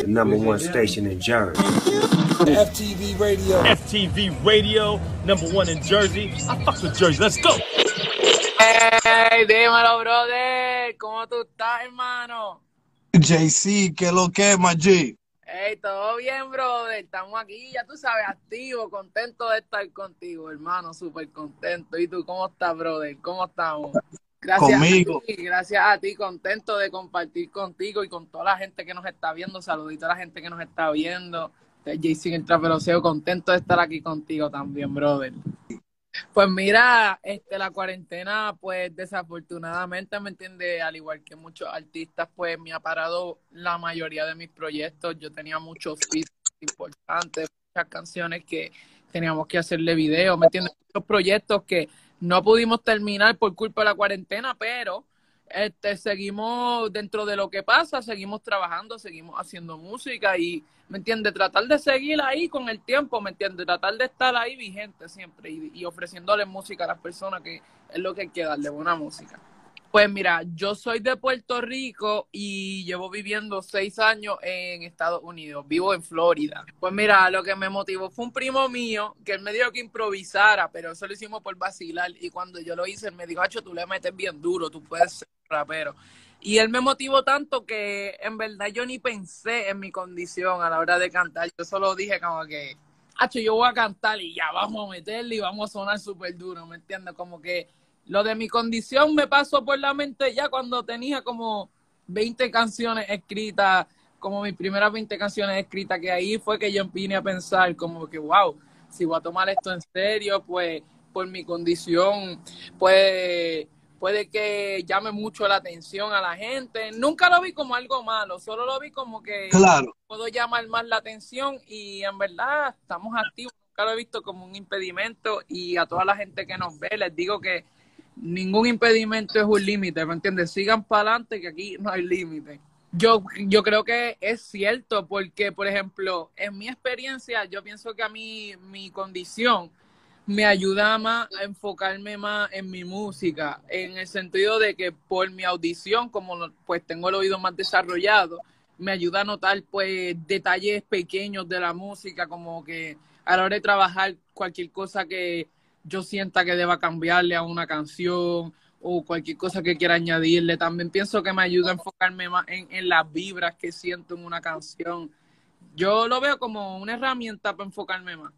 the number one station in Jersey. FTV Radio. FTV Radio, number one in Jersey. I fuck with Jersey. Let's go. Hey, dímelo, brother. ¿Cómo tú estás, hermano? JC, ¿qué lo que, G? Hey, todo bien, brother. Estamos aquí, ya tú sabes, activo, contento de estar contigo, hermano. Súper contento. ¿Y tú cómo estás, brother? ¿Cómo estamos? Gracias Conmigo. a ti, gracias a ti, contento de compartir contigo y con toda la gente que nos está viendo. Saludito a la gente que nos está viendo. JC en el Traperoseo, contento de estar aquí contigo también, brother. Pues mira, este, la cuarentena, pues desafortunadamente, ¿me entiendes? Al igual que muchos artistas, pues me ha parado la mayoría de mis proyectos. Yo tenía muchos feats importantes, muchas canciones que teníamos que hacerle video, ¿me entiendes? Muchos proyectos que no pudimos terminar por culpa de la cuarentena, pero este, seguimos dentro de lo que pasa, seguimos trabajando, seguimos haciendo música y, ¿me entiendes? Tratar de seguir ahí con el tiempo, ¿me entiendes? Tratar de estar ahí vigente siempre y, y ofreciéndole música a las personas, que es lo que hay que darle, buena música. Pues mira, yo soy de Puerto Rico y llevo viviendo seis años en Estados Unidos. Vivo en Florida. Pues mira, lo que me motivó fue un primo mío que él me dijo que improvisara, pero eso lo hicimos por vacilar. Y cuando yo lo hice, él me dijo, Hacho, tú le metes bien duro, tú puedes ser rapero. Y él me motivó tanto que en verdad yo ni pensé en mi condición a la hora de cantar. Yo solo dije como que, Hacho, yo voy a cantar y ya vamos a meterle y vamos a sonar súper duro, ¿me entiendes? Como que lo de mi condición me pasó por la mente ya cuando tenía como 20 canciones escritas, como mis primeras 20 canciones escritas, que ahí fue que yo vine a pensar como que, wow, si voy a tomar esto en serio, pues por mi condición, pues puede que llame mucho la atención a la gente. Nunca lo vi como algo malo, solo lo vi como que Claro. puedo llamar más la atención y en verdad estamos activos. Nunca lo he visto como un impedimento y a toda la gente que nos ve les digo que ningún impedimento es un límite, ¿me entiendes? Sigan para adelante que aquí no hay límite. Yo, yo creo que es cierto porque, por ejemplo, en mi experiencia, yo pienso que a mí mi condición me ayuda más a enfocarme más en mi música, en el sentido de que por mi audición, como pues tengo el oído más desarrollado, me ayuda a notar pues detalles pequeños de la música, como que a la hora de trabajar cualquier cosa que yo sienta que deba cambiarle a una canción o cualquier cosa que quiera añadirle. También pienso que me ayuda a enfocarme más en, en las vibras que siento en una canción. Yo lo veo como una herramienta para enfocarme más.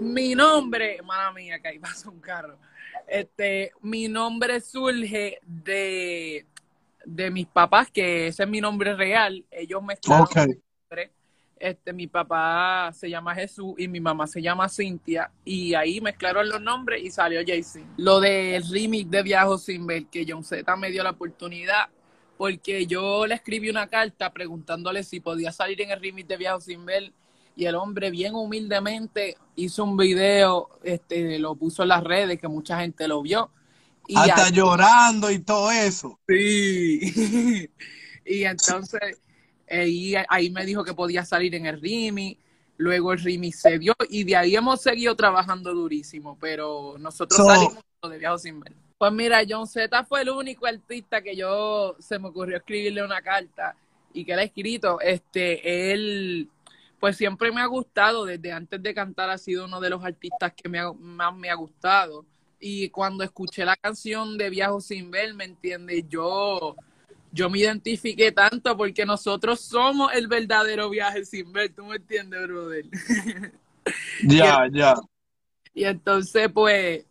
Mi nombre, mala mía, que ahí pasa un carro. Este, mi nombre surge de, de mis papás, que ese es mi nombre real. Ellos mezclaron Ok. Este, mi papá se llama Jesús y mi mamá se llama Cintia. Y ahí mezclaron los nombres y salió Jaycee. Lo del remix de Viajo sin ver, que John Z me dio la oportunidad, porque yo le escribí una carta preguntándole si podía salir en el remix de Viajo sin ver. Y el hombre, bien humildemente, hizo un video, este, lo puso en las redes, que mucha gente lo vio. Y Hasta ahí- llorando y todo eso. Sí. y entonces ahí, ahí me dijo que podía salir en el Rimi. Luego el Rimi se dio y de ahí hemos seguido trabajando durísimo, pero nosotros So- salimos de viaje sin ver. Pues mira, John Z fue el único artista que yo se me ocurrió escribirle una carta y que él ha escrito. Este, él, pues siempre me ha gustado, desde antes de cantar ha sido uno de los artistas que me ha- más me ha gustado. Y cuando escuché la canción de Viajo sin ver, ¿me entiendes? Yo, yo me identifiqué tanto porque nosotros somos el verdadero viaje sin ver, ¿tú me entiendes, brother? Ya, ya. Y entonces, pues,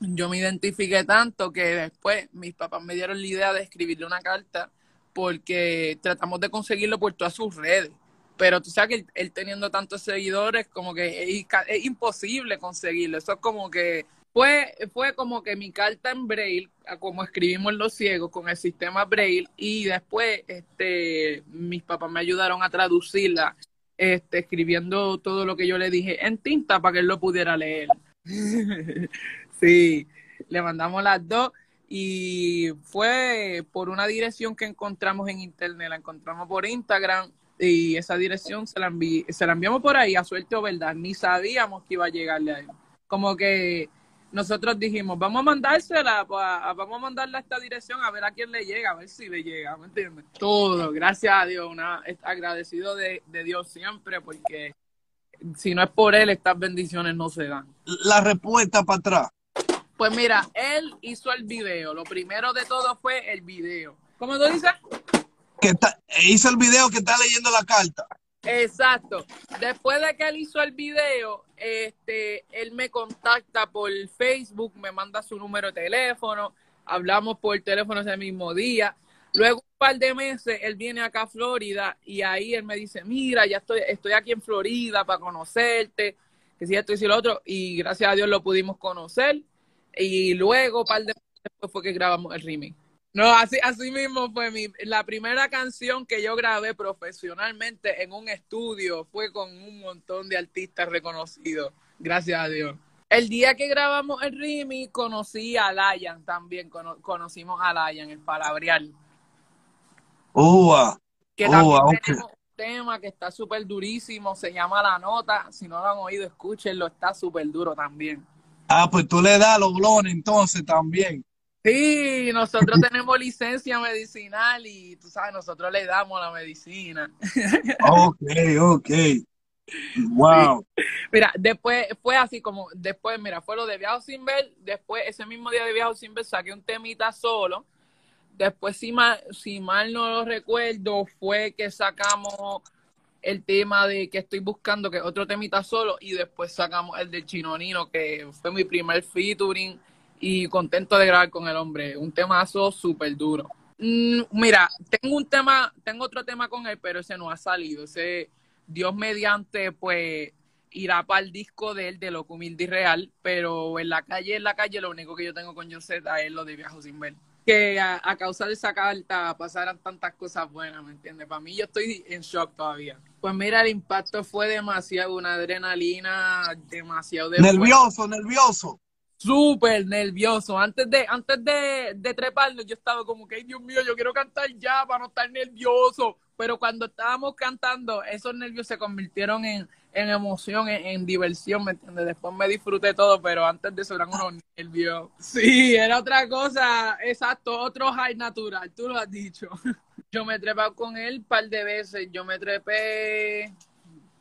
yo me identifiqué tanto que después mis papás me dieron la idea de escribirle una carta porque tratamos de conseguirlo por todas sus redes. Pero tú sabes que él, él teniendo tantos seguidores, como que es, es imposible conseguirlo. Eso es como que fue, fue como que mi carta en Braille, como escribimos los ciegos con el sistema Braille, y después este, mis papás me ayudaron a traducirla, este, escribiendo todo lo que yo le dije en tinta para que él lo pudiera leer. sí, le mandamos las dos y fue por una dirección que encontramos en internet, la encontramos por Instagram y esa dirección se la, envi- se la enviamos por ahí a suerte o verdad, ni sabíamos que iba a llegarle a él. Como que nosotros dijimos, vamos a mandársela, vamos a mandarla a esta dirección a ver a quién le llega, a ver si le llega, ¿me entiendes? Todo, gracias a Dios, una, agradecido de, de Dios siempre, porque si no es por él, estas bendiciones no se dan. La respuesta para atrás. Pues mira, él hizo el video. Lo primero de todo fue el video. ¿Cómo tú dices? Que hizo el video que está leyendo la carta. Exacto. Después de que él hizo el video, este, él me contacta por Facebook, me manda su número de teléfono, hablamos por teléfono ese mismo día. Luego un par de meses él viene acá a Florida y ahí él me dice, mira, ya estoy, estoy aquí en Florida para conocerte, que si esto y si lo otro, y gracias a Dios lo pudimos conocer. Y luego, un par de meses después fue que grabamos el remake. No, así, así mismo fue mi, la primera canción que yo grabé profesionalmente en un estudio fue con un montón de artistas reconocidos, gracias a Dios. El día que grabamos el remix conocí a Layan también, conocimos a Layan, el palabrial. Ua, que también tenemos un tema que está súper durísimo, se llama La Nota, si no lo han oído, escúchenlo, está súper duro también. Ah, pues tú le das los blones entonces también. Sí, nosotros tenemos licencia medicinal y tú sabes, nosotros le damos la medicina. Ok, ok. Wow. Mira, después fue así como, después, mira, fue lo de Viajo sin ver, después ese mismo día de Viajo sin ver saqué un temita solo. Después, si mal, si mal no lo recuerdo, fue que sacamos el tema de que estoy buscando, que otro temita solo, y después sacamos el del Chinonino, que fue mi primer featuring y contento de grabar con el hombre. Un temazo súper duro. Mm, mira, tengo un tema, tengo otro tema con él, pero ese no ha salido. Ese Dios mediante, pues irá para el disco de él, de Loco Humilde y Real, pero en la calle, en la calle, lo único que yo tengo con José es lo de Viajo Sin Ver. Que a, causa de esa carta pasaran tantas cosas buenas, ¿me entiendes? Para mí yo estoy en shock todavía. Pues mira, el impacto fue demasiado, una adrenalina demasiado... De nervioso, nervioso súper nervioso. Antes de, antes de, de treparnos, yo estaba como que, Dios mío, yo quiero cantar ya para no estar nervioso. Pero cuando estábamos cantando, esos nervios se convirtieron en, en emoción, en, diversión, ¿me entiendes? Después me disfruté todo, pero antes de eso eran unos nervios. Sí, era otra cosa, exacto, otro high natural, tú lo has dicho. Yo me he trepado con él un par de veces, yo me trepé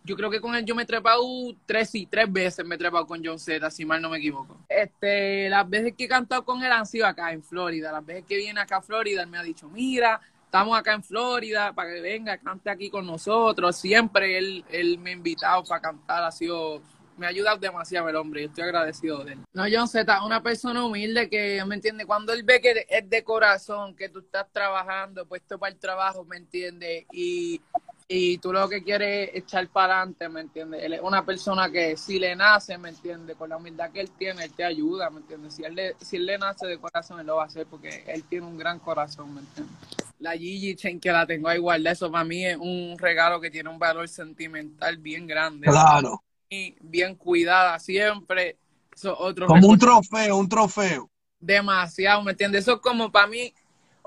yo creo que con él yo me he trepado tres y tres veces me he trepado con John Z, si mal no me equivoco. Este, las veces que he cantado con él han sido acá en Florida. Las veces que viene acá a Florida, él me ha dicho, mira, estamos acá en Florida para que venga, cante aquí con nosotros. Siempre él, él me ha invitado para cantar, ha sido, me ha ayudado demasiado el hombre y estoy agradecido de él. No, John Z, una persona humilde que, ¿me entiende? Cuando él ve que es de corazón, que tú estás trabajando, puesto para el trabajo, ¿me entiende? Y y tú lo que quieres es echar para adelante, ¿me entiendes? Él es una persona que si le nace, ¿me entiendes? Con la humildad que él tiene, él te ayuda, ¿me entiendes? Si él, le, si él le nace de corazón, él lo va a hacer porque él tiene un gran corazón, ¿me entiendes? La Gigi que la tengo a igualdad, eso para mí es un regalo que tiene un valor sentimental bien grande. Claro. Y bien cuidada siempre. Eso otro como un trofeo, un trofeo. Demasiado, ¿me entiendes? Eso es como para mí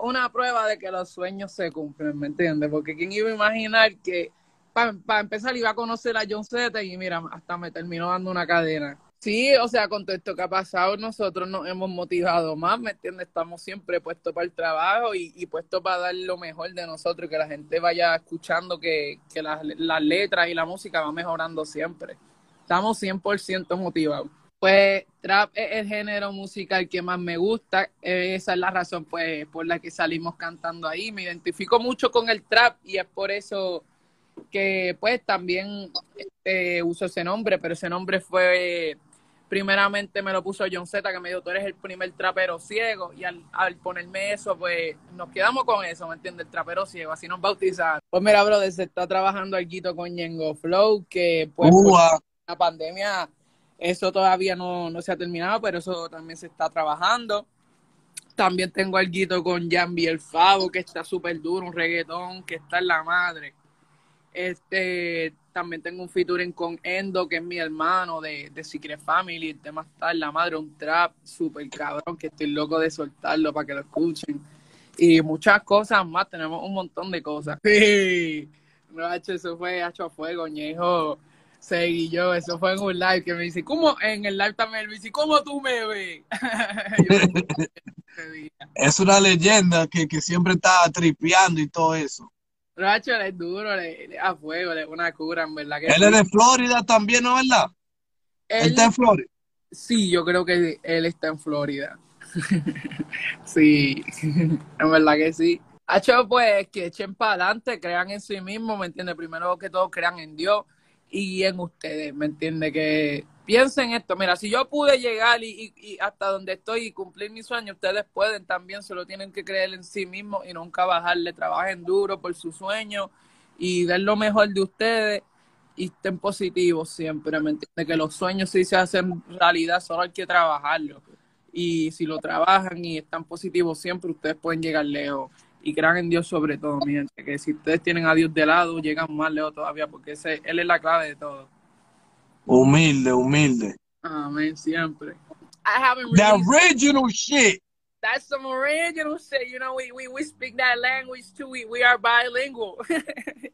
una prueba de que los sueños se cumplen, ¿me entiendes? Porque quién iba a imaginar que para empezar iba a conocer a John Z y mira, hasta me terminó dando una cadena. Sí, o sea, con todo esto que ha pasado, nosotros nos hemos motivado más, ¿me entiendes? Estamos siempre puestos para el trabajo y, puestos para dar lo mejor de nosotros y que la gente vaya escuchando que, que las, las letras y la música va mejorando siempre. Estamos 100% motivados. Pues trap es el género musical que más me gusta, esa es la razón pues por la que salimos cantando ahí, me identifico mucho con el trap y es por eso que pues también este, uso ese nombre, pero ese nombre fue, primeramente me lo puso John Z, que me dijo, tú eres el primer trapero ciego, y al, ponerme eso, pues nos quedamos con eso, ¿me entiendes? El trapero ciego, así nos bautizaron. Pues mira, brother, se está trabajando algo con Yengo Flow, que pues la pandemia eso todavía no, se ha terminado, pero eso también se está trabajando. También tengo algo con Jambi el Favo, que está súper duro, un reggaetón que está en la madre. Este, también tengo un featuring con Endo, que es mi hermano de, de Secret Family. El tema está en la madre, un trap súper cabrón, que estoy loco de soltarlo para que lo escuchen. Y muchas cosas más, tenemos un montón de cosas. Sí, no, eso fue hecho a fuego, ñejo Seguí yo, eso fue en un live que me dice, ¿cómo? En el live también me dice, ¿cómo tú me ves? es una leyenda que, que, siempre está tripeando y todo eso. Racho, él es duro, a fuego, le, una cura, en verdad. Que él es de Florida también, ¿no es verdad? Él, él está en Florida. Sí, yo creo que él está en Florida. sí, en verdad que sí. Hacho, pues que echen para adelante, crean en sí mismos, ¿me entiendes? Primero que todo, crean en Dios y en ustedes, ¿me entiendes? Que piensen esto. Mira, si yo pude llegar y, y, hasta donde estoy y cumplir mis sueños, ustedes pueden también, solo tienen que creer en sí mismos y nunca bajarle. Trabajen duro por sus sueños y den lo mejor de ustedes y estén positivos siempre, ¿me entiendes? Que los sueños sí se hacen realidad, solo hay que trabajarlo. Y si lo trabajan y están positivos siempre, ustedes pueden llegar lejos. Y crean en Dios sobre todo, mi gente. Que si ustedes tienen a Dios de lado, llegan más lejos todavía, porque ese, Él es la clave de todo. Humilde, humilde. Amén, siempre. I haven't The really original shit. That's some original shit. You know, we, we, we speak that language too. We, we are bilingual.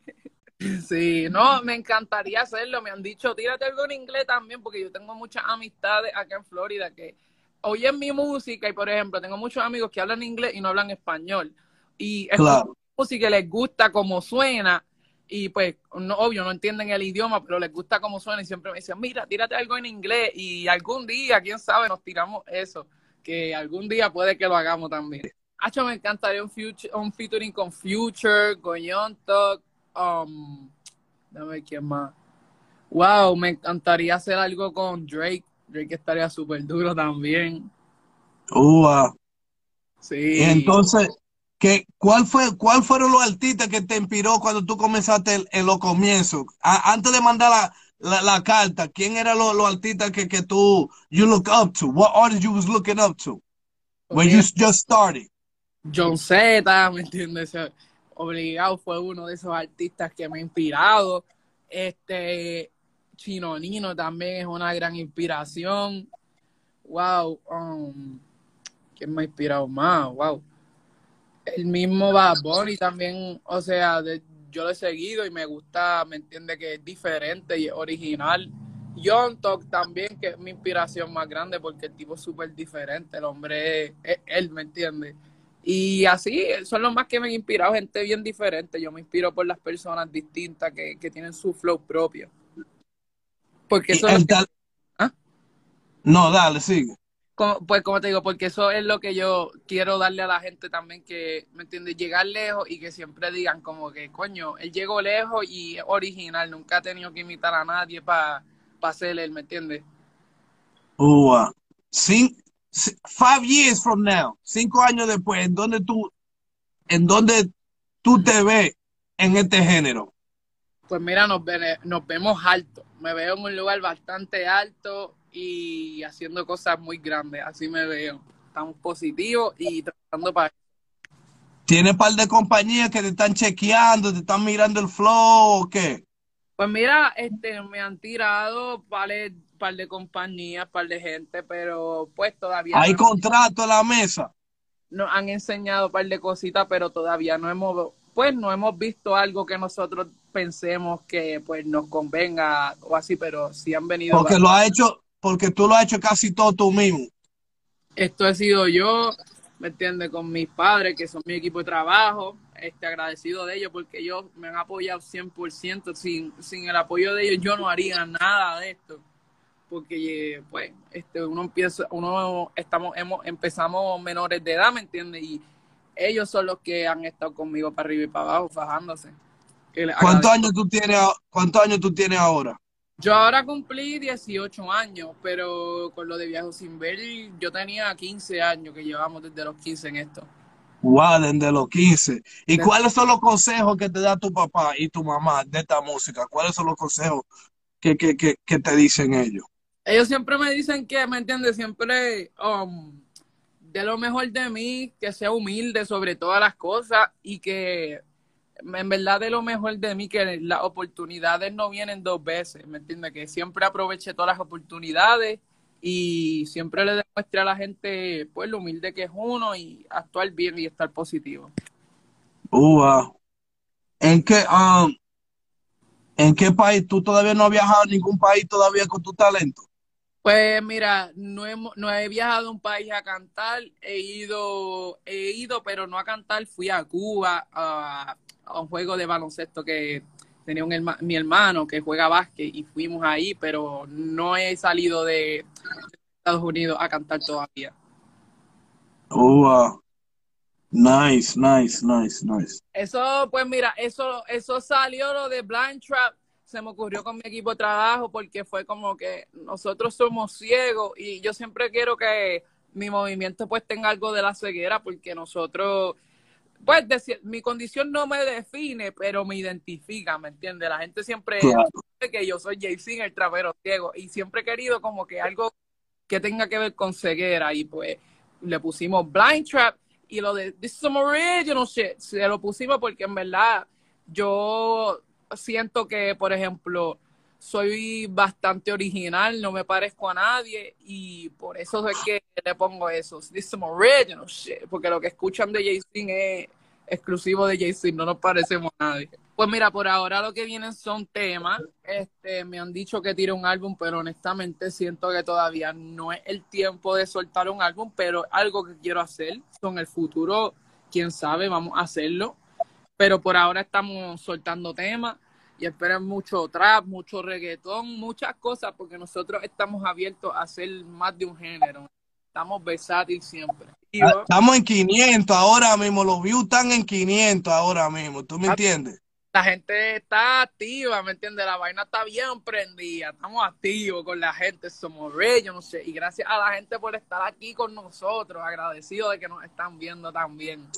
sí, no, me encantaría hacerlo. Me han dicho, tírate algo en inglés también, porque yo tengo muchas amistades acá en Florida que oyen mi música y, por ejemplo, tengo muchos amigos que hablan inglés y no hablan español. Y es Claro. música que les gusta como suena y pues no, obvio no entienden el idioma pero les gusta como suena y siempre me dicen mira tírate algo en inglés y algún día quién sabe nos tiramos eso que algún día puede que lo hagamos también Hacho, me encantaría un, future, un featuring con Future con Young Thug um, ver quién más wow me encantaría hacer algo con Drake Drake estaría súper duro también Ua. sí entonces, ¿qué, cuál fue, ¿cuál fueron los artistas que te inspiró cuando tú comenzaste en, en los comienzos? A- antes de mandar la, la, la carta, ¿quién eran los, los artistas que, que tú, you look up to? What artists you was looking up to? When you just started. John Z, ¿me entiendes? Obligado fue uno de esos artistas que me ha inspirado. Este Chino Nino también es una gran inspiración. Wow, um, ¿quién me ha inspirado más? Wow. El mismo Bad Bunny también, o sea, de- yo lo he seguido y me gusta, me entiende que es diferente y es original. John Talk también, que es mi inspiración más grande porque el tipo es súper diferente, el hombre es, es él, ¿me entiende? Y así son los más que me han inspirado, gente bien diferente. Yo me inspiro por las personas distintas que, que tienen su flow propio. Porque eso es que- ¿Ah? No, dale, sigue. Como- pues como te digo, porque eso es lo que yo quiero darle a la gente también, que, ¿me entiendes? Llegar lejos y que siempre digan como que, coño, él llegó lejos y es original, nunca ha tenido que imitar a nadie para pa ser él, ¿me entiendes? Ua. Cin- ci- five years from now, cinco años después, ¿en dónde tú, en dónde tú te ves en este género? Pues mira, nos, ve- nos vemos alto. Me veo en un lugar bastante alto y haciendo cosas muy grandes. Así me veo. Estamos positivos y tratando para... ¿Tienes un par de compañías que te están chequeando, te están mirando el flow o qué? Pues mira, este, me han tirado par de, par de compañías, par de gente, pero pues todavía Hay no, contrato a la mesa. nos han enseñado par de cositas, pero todavía no hemos, pues no hemos visto algo que nosotros pensemos que pues nos convenga o así, pero sí han venido. Porque lo ha hecho, porque tú lo has hecho casi todo tú mismo. Esto he sido yo, ¿me entiendes? Con mis padres, que son mi equipo de trabajo, este, agradecido de ellos porque ellos me han apoyado 100%. Sin, sin el apoyo de ellos yo no haría nada de esto. Porque, pues, este, uno empieza, uno estamos, hemos, empezamos menores de edad, ¿me entiendes? Y ellos son los que han estado conmigo para arriba y para abajo, fajándose. ¿Cuántos años tú tienes, cuántos años tú tienes ahora? Yo ahora cumplí 18 años, pero con lo de Viajo Sin Ver, yo tenía 15 años que llevamos desde los 15 en esto. Wow, desde los 15. ¿Y cuáles son los consejos que te da tu papá y tu mamá de esta música? ¿Cuáles son los consejos que, que, que, que te dicen ellos? Ellos siempre me dicen que, ¿me entiendes? Siempre um, de lo mejor de mí, que sea humilde sobre todas las cosas y que en verdad de lo mejor de mí, que las oportunidades no vienen dos veces, ¿me entiendes? Que siempre aproveche todas las oportunidades y siempre le demuestre a la gente, pues, lo humilde que es uno y actuar bien y estar positivo. Uh, wow. ¿En qué, um, ¿En qué país? ¿Tú todavía no has viajado a ningún país todavía con tu talento? Pues mira, no, hemos- no he viajado a un país a cantar, he ido, he ido, pero no a cantar, fui a Cuba a, a un juego de baloncesto que tenía un herma- mi hermano que juega básquet y fuimos ahí, pero no he salido de Estados Unidos a cantar todavía. Oh, wow. Nice, nice, nice, nice. Eso, pues mira, eso, eso salió lo de Blind Trap, se me ocurrió con mi equipo de trabajo porque fue como que nosotros somos ciegos y yo siempre quiero que mi movimiento pues tenga algo de la ceguera porque nosotros, pues decir, mi condición no me define, pero me identifica, ¿me entiendes? La gente siempre Claro. sabe que yo soy Jay-Z, el trapero ciego y siempre he querido como que algo que tenga que ver con ceguera y pues le pusimos Blind Trap y lo de This is some original shit, se lo pusimos porque en verdad yo siento que, por ejemplo, soy bastante original, no me parezco a nadie y por eso es que le pongo eso, This original shit, porque lo que escuchan de Jay-Z es exclusivo de Jay-Z, no nos parecemos a nadie. Pues mira, por ahora lo que vienen son temas. Este, me han dicho que tire un álbum, pero honestamente siento que todavía no es el tiempo de soltar un álbum, pero algo que quiero hacer. En el futuro, quién sabe, vamos a hacerlo. Pero por ahora estamos soltando temas y esperen mucho trap, mucho reggaetón, muchas cosas, porque nosotros estamos abiertos a hacer más de un género. Estamos versátiles siempre. Yo- Estamos en 500 ahora mismo, los views están en 500 ahora mismo, ¿tú me Ah, entiendes? la gente está activa, ¿me entiendes? La vaina está bien prendida, estamos activos con la gente, somos yo no sé, y gracias a la gente por estar aquí con nosotros, agradecido de que nos están viendo también.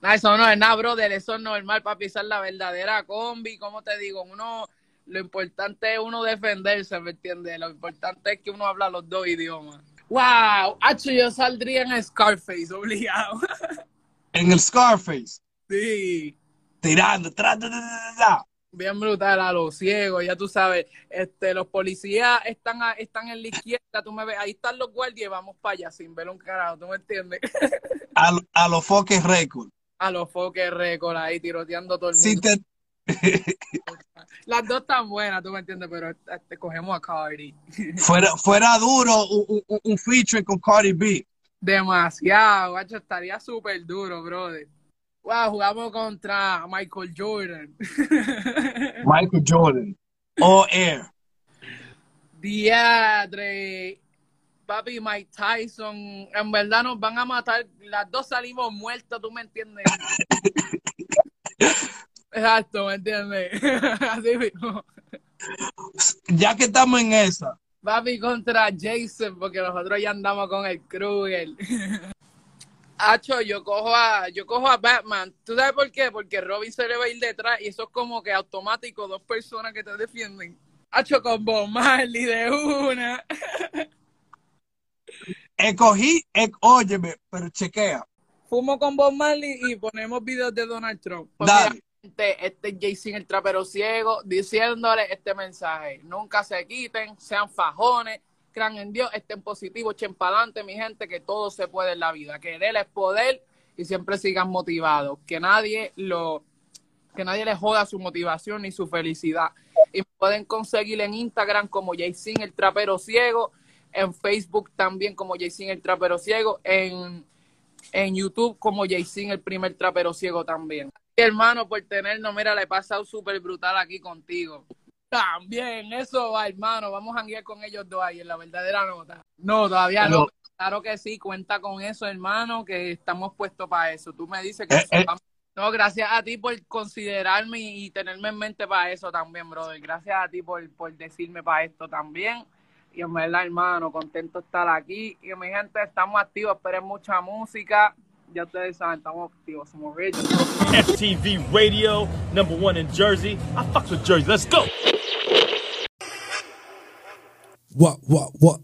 Nada, eso no es nada, brother, eso es normal para pisar la verdadera combi, como te digo, uno, lo importante es uno defenderse, ¿me entiendes? Lo importante es que uno habla los dos idiomas. Wow, Hacho, yo saldría en Scarface, obligado. En el Scarface, sí. tirando, tra, bien brutal a los ciegos, ya tú sabes, este, los policías están, a- están en la izquierda, tú me ves, ahí están los guardias vamos para allá sin ver un carajo, ¿tú me entiendes? a, a los Foques Records. A los foques récord ahí tiroteando todo el mundo. Si te, Las dos están buenas, tú me entiendes, pero este, cogemos a Cardi. fuera, fuera duro un, un, un feature con Cardi B. Demasiado, guacho, estaría súper duro, brother. Wow, jugamos contra Michael Jordan. Michael Jordan. O Air. Diadre, papi, Mike Tyson, en verdad nos van a matar, las dos salimos muertas, tú me entiendes. Exacto, ¿me entiendes? Así mismo. Ya que estamos en esa, Papi contra Jason, porque nosotros ya andamos con el Kruger. Hacho, yo cojo a, yo cojo a Batman. ¿Tú sabes por qué? Porque Robin se le va a ir detrás y eso es como que automático, dos personas que te defienden. Hacho con Bob Marley de una. Escogí, óyeme, pero chequea. Fumo con Bob Marley y ponemos videos de Donald Trump. Dale. este es Jason el trapero ciego diciéndole este mensaje. Nunca se quiten, sean fajones, crean en Dios, estén positivos, echen para adelante, mi gente, que todo se puede en la vida. Que Él es poder y siempre sigan motivados. Que nadie lo que nadie les joda su motivación ni su felicidad. Y pueden conseguir en Instagram como Jaycin el trapero ciego, en Facebook también como Jaycin el trapero ciego, en, en YouTube como Jaycin el primer trapero ciego también. Hermano, por tenernos, mira, le he pasado súper brutal aquí contigo. También, eso va, hermano. Vamos a janguear con ellos dos ahí en la verdadera nota. No, todavía no. No. Claro que sí, cuenta con eso, hermano, que estamos puestos para eso. Tú me dices que Eh, eh. no, gracias a ti por considerarme y tenerme en mente para eso también, brother. Gracias a ti por, por decirme para esto también. Y en verdad, hermano, contento de estar aquí. Y mi gente, estamos activos, esperen mucha música. Ya ustedes saben, estamos activos, somos rich. FTV Radio, number one in Jersey. I fucks with Jersey. Let's go. What, what, what?